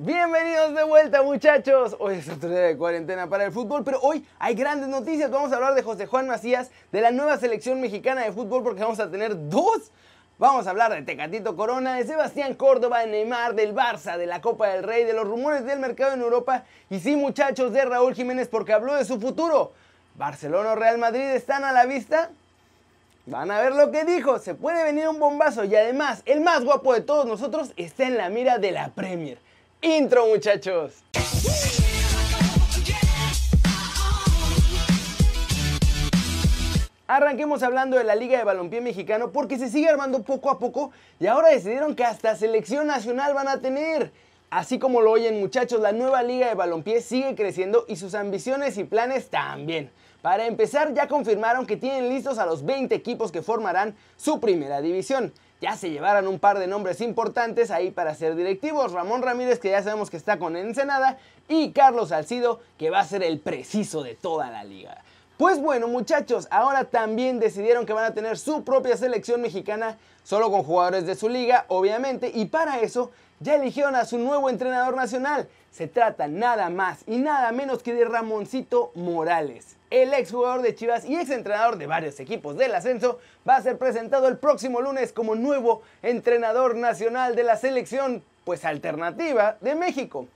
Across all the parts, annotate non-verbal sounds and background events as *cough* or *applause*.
Bienvenidos de vuelta muchachos. Hoy es otro día de cuarentena para el fútbol, pero hoy hay grandes noticias. Vamos a hablar de José Juan Macías, de la nueva selección mexicana de fútbol, porque vamos a tener dos. Vamos a hablar de Tecatito Corona, de Sebastián Córdoba, de Neymar, del Barça, de la Copa del Rey, de los rumores del mercado en Europa y sí muchachos de Raúl Jiménez porque habló de su futuro. Barcelona o Real Madrid están a la vista. Van a ver lo que dijo, se puede venir un bombazo y además el más guapo de todos nosotros está en la mira de la Premier. Intro muchachos. Arranquemos hablando de la Liga de Balompié Mexicano porque se sigue armando poco a poco y ahora decidieron que hasta selección nacional van a tener. Así como lo oyen muchachos, la nueva Liga de Balompié sigue creciendo y sus ambiciones y planes también. Para empezar, ya confirmaron que tienen listos a los 20 equipos que formarán su primera división. Ya se llevaron un par de nombres importantes ahí para ser directivos. Ramón Ramírez, que ya sabemos que está con Ensenada, y Carlos Salcido, que va a ser el preciso de toda la liga. Pues bueno muchachos, ahora también decidieron que van a tener su propia selección mexicana, solo con jugadores de su liga, obviamente, y para eso ya eligieron a su nuevo entrenador nacional. Se trata nada más y nada menos que de Ramoncito Morales. El exjugador de Chivas y exentrenador de varios equipos del ascenso va a ser presentado el próximo lunes como nuevo entrenador nacional de la selección, pues alternativa de México.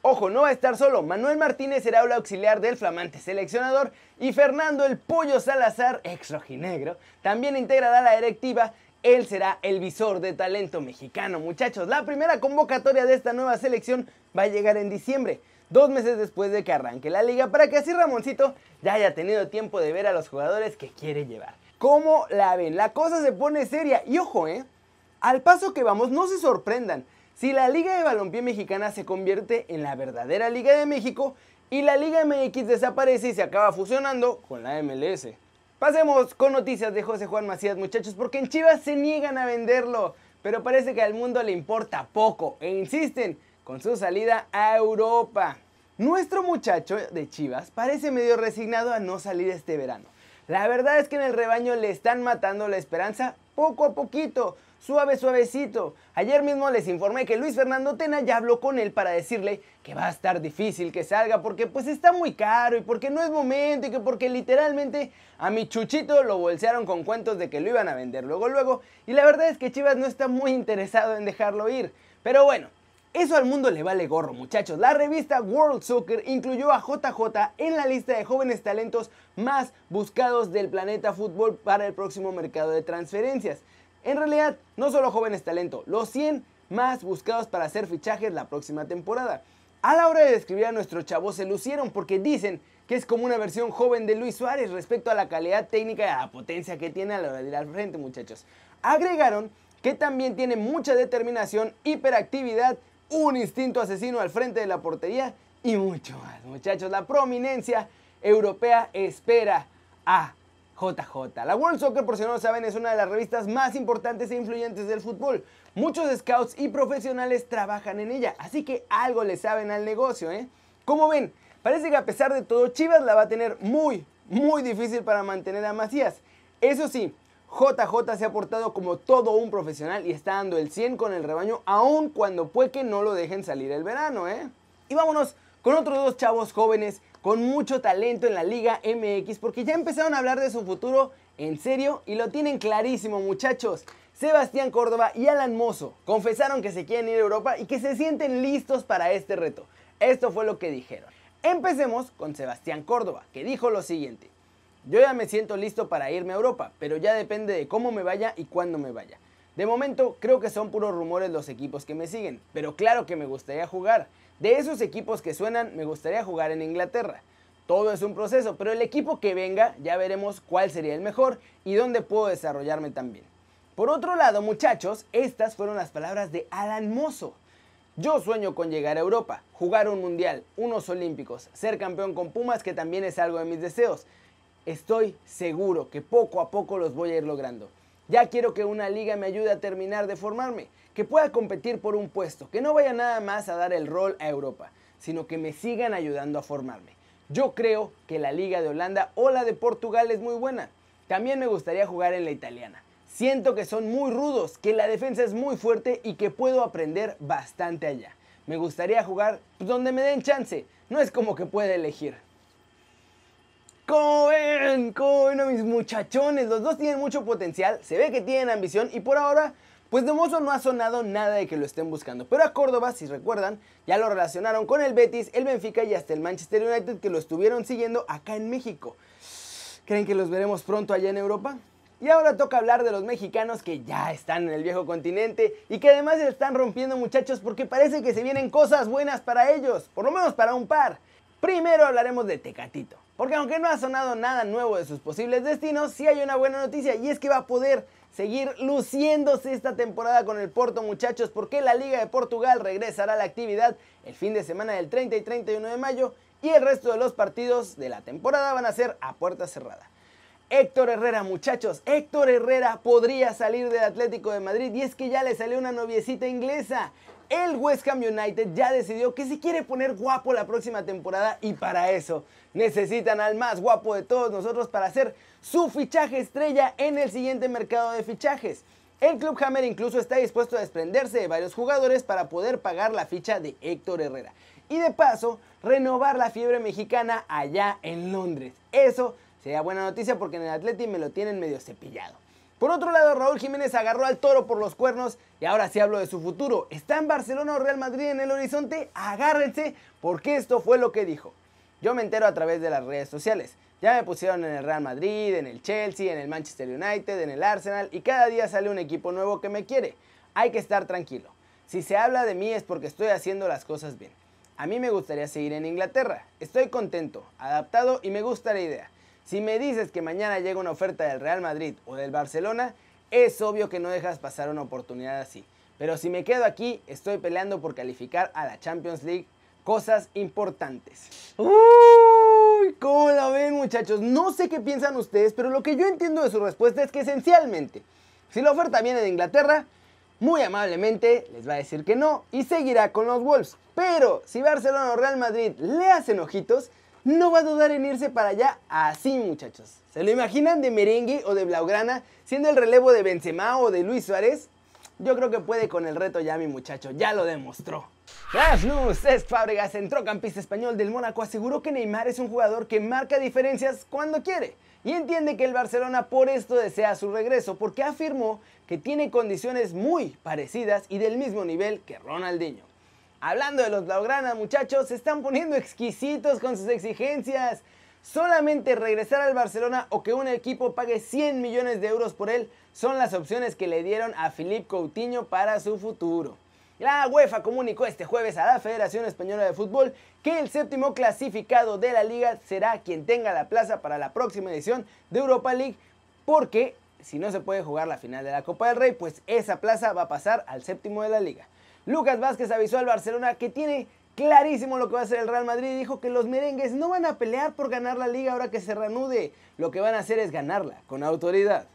Ojo, no va a estar solo. Manuel Martínez será el auxiliar del flamante seleccionador y Fernando el Pollo Salazar, ex rojinegro, también integrará la directiva. Él será el visor de talento mexicano. Muchachos, la primera convocatoria de esta nueva selección va a llegar en diciembre, dos meses después de que arranque la liga, para que así Ramoncito ya haya tenido tiempo de ver a los jugadores que quiere llevar. ¿Cómo la ven? La cosa se pone seria y ojo, ¿eh? Al paso que vamos, no se sorprendan. Si la Liga de Balompié Mexicana se convierte en la verdadera Liga de México y la Liga MX desaparece y se acaba fusionando con la MLS. Pasemos con noticias de José Juan Macías, muchachos, porque en Chivas se niegan a venderlo, pero parece que al mundo le importa poco e insisten con su salida a Europa. Nuestro muchacho de Chivas parece medio resignado a no salir este verano. La verdad es que en el rebaño le están matando la esperanza poco a poquito suave, suavecito. Ayer mismo les informé que Luis Fernando Tena ya habló con él para decirle que va a estar difícil que salga porque pues está muy caro y porque no es momento y que porque literalmente a mi chuchito lo bolsearon con cuentos de que lo iban a vender luego luego y la verdad es que Chivas no está muy interesado en dejarlo ir. Pero bueno, eso al mundo le vale gorro, muchachos. La revista World Soccer incluyó a JJ en la lista de jóvenes talentos más buscados del planeta fútbol para el próximo mercado de transferencias. En realidad, no solo jóvenes talento, los 100 más buscados para hacer fichajes la próxima temporada. A la hora de describir a nuestro chavo se lucieron porque dicen que es como una versión joven de Luis Suárez respecto a la calidad técnica y a la potencia que tiene a la hora de ir al frente, muchachos. Agregaron que también tiene mucha determinación, hiperactividad, un instinto asesino al frente de la portería y mucho más, muchachos. La prominencia europea espera a JJ. La World Soccer, por si no lo saben, es una de las revistas más importantes e influyentes del fútbol. Muchos scouts y profesionales trabajan en ella, así que algo le saben al negocio, ¿eh? Como ven, parece que a pesar de todo, Chivas la va a tener muy, muy difícil para mantener a Macías. Eso sí, JJ se ha portado como todo un profesional y está dando el 100 con el rebaño, aun cuando puede que no lo dejen salir el verano, ¿eh? Y vámonos con otros dos chavos jóvenes con mucho talento en la Liga MX porque ya empezaron a hablar de su futuro en serio y lo tienen clarísimo muchachos. Sebastián Córdoba y Alan Mozo confesaron que se quieren ir a Europa y que se sienten listos para este reto. Esto fue lo que dijeron. Empecemos con Sebastián Córdoba, que dijo lo siguiente. Yo ya me siento listo para irme a Europa, pero ya depende de cómo me vaya y cuándo me vaya. De momento creo que son puros rumores los equipos que me siguen, pero claro que me gustaría jugar. De esos equipos que suenan, me gustaría jugar en Inglaterra. Todo es un proceso, pero el equipo que venga ya veremos cuál sería el mejor y dónde puedo desarrollarme también. Por otro lado, muchachos, estas fueron las palabras de Alan Mozo. Yo sueño con llegar a Europa, jugar un mundial, unos olímpicos, ser campeón con Pumas, que también es algo de mis deseos. Estoy seguro que poco a poco los voy a ir logrando. Ya quiero que una liga me ayude a terminar de formarme que pueda competir por un puesto, que no vaya nada más a dar el rol a Europa, sino que me sigan ayudando a formarme. Yo creo que la liga de Holanda o la de Portugal es muy buena. También me gustaría jugar en la italiana. Siento que son muy rudos, que la defensa es muy fuerte y que puedo aprender bastante allá. me gustaría jugar donde me den chance. No es como que pueda elegir. ¿Cómo ven? ¿Cómo ven a mis muchachones? Los dos tienen mucho potencial, se ve que tienen ambición y por ahora, pues de mozo no ha sonado nada de que lo estén buscando. Pero a Córdoba, si recuerdan, ya lo relacionaron con el Betis, el Benfica y hasta el Manchester United que lo estuvieron siguiendo acá en México. ¿Creen que los veremos pronto allá en Europa? Y ahora toca hablar de los mexicanos que ya están en el viejo continente y que además se están rompiendo muchachos porque parece que se vienen cosas buenas para ellos, por lo menos para un par. Primero hablaremos de Tecatito. Porque aunque no ha sonado nada nuevo de sus posibles destinos, sí hay una buena noticia y es que va a poder seguir luciéndose esta temporada con el Porto muchachos porque la Liga de Portugal regresará a la actividad el fin de semana del 30 y 31 de mayo y el resto de los partidos de la temporada van a ser a puerta cerrada. Héctor Herrera, muchachos, Héctor Herrera podría salir del Atlético de Madrid y es que ya le salió una noviecita inglesa el West Ham United ya decidió que se quiere poner guapo la próxima temporada y para eso necesitan al más guapo de todos nosotros para hacer su fichaje estrella en el siguiente mercado de fichajes. El Club Hammer incluso está dispuesto a desprenderse de varios jugadores para poder pagar la ficha de Héctor Herrera. Y de paso, renovar la fiebre mexicana allá en Londres. Eso sería buena noticia porque en el Atleti me lo tienen medio cepillado. Por otro lado, Raúl Jiménez agarró al toro por los cuernos y ahora sí hablo de su futuro. ¿Está en Barcelona o Real Madrid en el horizonte? Agárrense porque esto fue lo que dijo. Yo me entero a través de las redes sociales. Ya me pusieron en el Real Madrid, en el Chelsea, en el Manchester United, en el Arsenal y cada día sale un equipo nuevo que me quiere. Hay que estar tranquilo. Si se habla de mí es porque estoy haciendo las cosas bien. A mí me gustaría seguir en Inglaterra. Estoy contento, adaptado y me gusta la idea. Si me dices que mañana llega una oferta del Real Madrid o del Barcelona, es obvio que no dejas pasar una oportunidad así. Pero si me quedo aquí, estoy peleando por calificar a la Champions League. Cosas importantes. Uy, ¿cómo la ven muchachos? No sé qué piensan ustedes, pero lo que yo entiendo de su respuesta es que esencialmente, si la oferta viene de Inglaterra, muy amablemente les va a decir que no y seguirá con los Wolves. Pero si Barcelona o Real Madrid le hacen ojitos, no va a dudar en irse para allá así, muchachos. ¿Se lo imaginan de merengue o de blaugrana siendo el relevo de Benzema o de Luis Suárez? Yo creo que puede con el reto ya mi muchacho, ya lo demostró. Flash News, Cesc Fábregas, centrocampista español del Mónaco, aseguró que Neymar es un jugador que marca diferencias cuando quiere y entiende que el Barcelona por esto desea su regreso porque afirmó que tiene condiciones muy parecidas y del mismo nivel que Ronaldinho. Hablando de los Blaugrana, muchachos, se están poniendo exquisitos con sus exigencias. Solamente regresar al Barcelona o que un equipo pague 100 millones de euros por él son las opciones que le dieron a Philippe Coutinho para su futuro. La UEFA comunicó este jueves a la Federación Española de Fútbol que el séptimo clasificado de la liga será quien tenga la plaza para la próxima edición de Europa League porque si no se puede jugar la final de la Copa del Rey, pues esa plaza va a pasar al séptimo de la liga. Lucas Vázquez avisó al Barcelona que tiene clarísimo lo que va a hacer el Real Madrid y dijo que los merengues no van a pelear por ganar la liga ahora que se reanude, lo que van a hacer es ganarla con autoridad.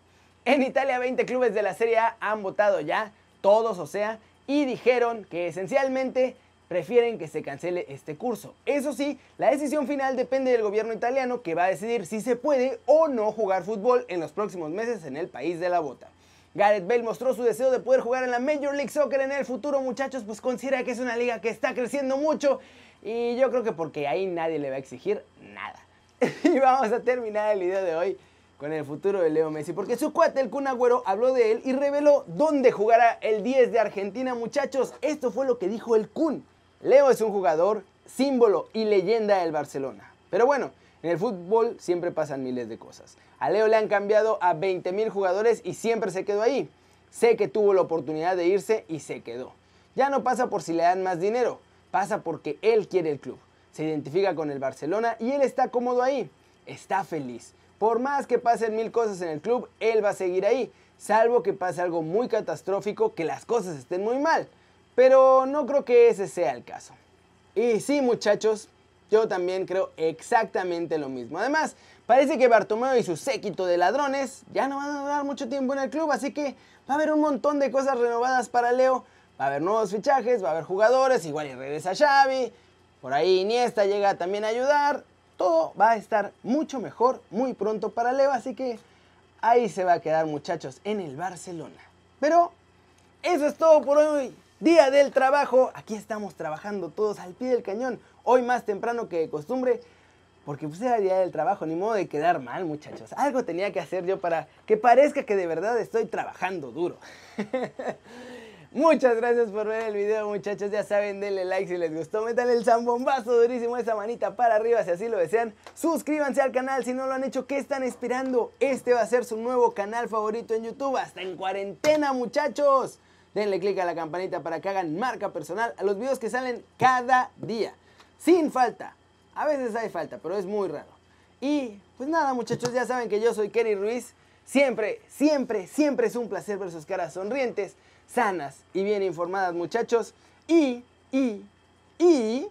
En Italia 20 clubes de la Serie A han votado ya, todos o sea, y dijeron que esencialmente prefieren que se cancele este curso. Eso sí, la decisión final depende del gobierno italiano que va a decidir si se puede o no jugar fútbol en los próximos meses en el país de la bota. Gareth Bale mostró su deseo de poder jugar en la Major League Soccer en el futuro, muchachos, pues considera que es una liga que está creciendo mucho y yo creo que porque ahí nadie le va a exigir nada. *laughs* y vamos a terminar el video de hoy con el futuro de Leo Messi, porque su cuate, el Kun Agüero, habló de él y reveló dónde jugará el 10 de Argentina, muchachos. Esto fue lo que dijo el Kun. Leo es un jugador, símbolo y leyenda del Barcelona. Pero bueno, en el fútbol siempre pasan miles de cosas. A Leo le han cambiado a 20.000 jugadores y siempre se quedó ahí. Sé que tuvo la oportunidad de irse y se quedó. Ya no pasa por si le dan más dinero, pasa porque él quiere el club. Se identifica con el Barcelona y él está cómodo ahí. Está feliz. Por más que pasen mil cosas en el club, él va a seguir ahí, salvo que pase algo muy catastrófico, que las cosas estén muy mal. Pero no creo que ese sea el caso. Y sí, muchachos, yo también creo exactamente lo mismo. Además, parece que Bartomeu y su séquito de ladrones ya no van a durar mucho tiempo en el club, así que va a haber un montón de cosas renovadas para Leo. Va a haber nuevos fichajes, va a haber jugadores, igual y regresa Xavi. Por ahí Iniesta llega también a ayudar. Todo va a estar mucho mejor muy pronto para Leo, así que ahí se va a quedar muchachos en el Barcelona. Pero eso es todo por hoy. Día del trabajo. Aquí estamos trabajando todos al pie del cañón. Hoy más temprano que de costumbre. Porque pues era día del trabajo, ni modo de quedar mal, muchachos. Algo tenía que hacer yo para que parezca que de verdad estoy trabajando duro. *laughs* Muchas gracias por ver el video, muchachos. Ya saben, denle like si les gustó. Métanle el zambombazo durísimo, esa manita para arriba si así lo desean. Suscríbanse al canal si no lo han hecho. ¿Qué están esperando? Este va a ser su nuevo canal favorito en YouTube. Hasta en cuarentena, muchachos. Denle click a la campanita para que hagan marca personal a los videos que salen cada día. Sin falta. A veces hay falta, pero es muy raro. Y pues nada, muchachos, ya saben que yo soy Kerry Ruiz. Siempre, siempre, siempre es un placer ver sus caras sonrientes, sanas y bien informadas, muchachos. Y, y, y,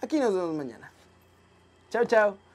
aquí nos vemos mañana. Chao, chao.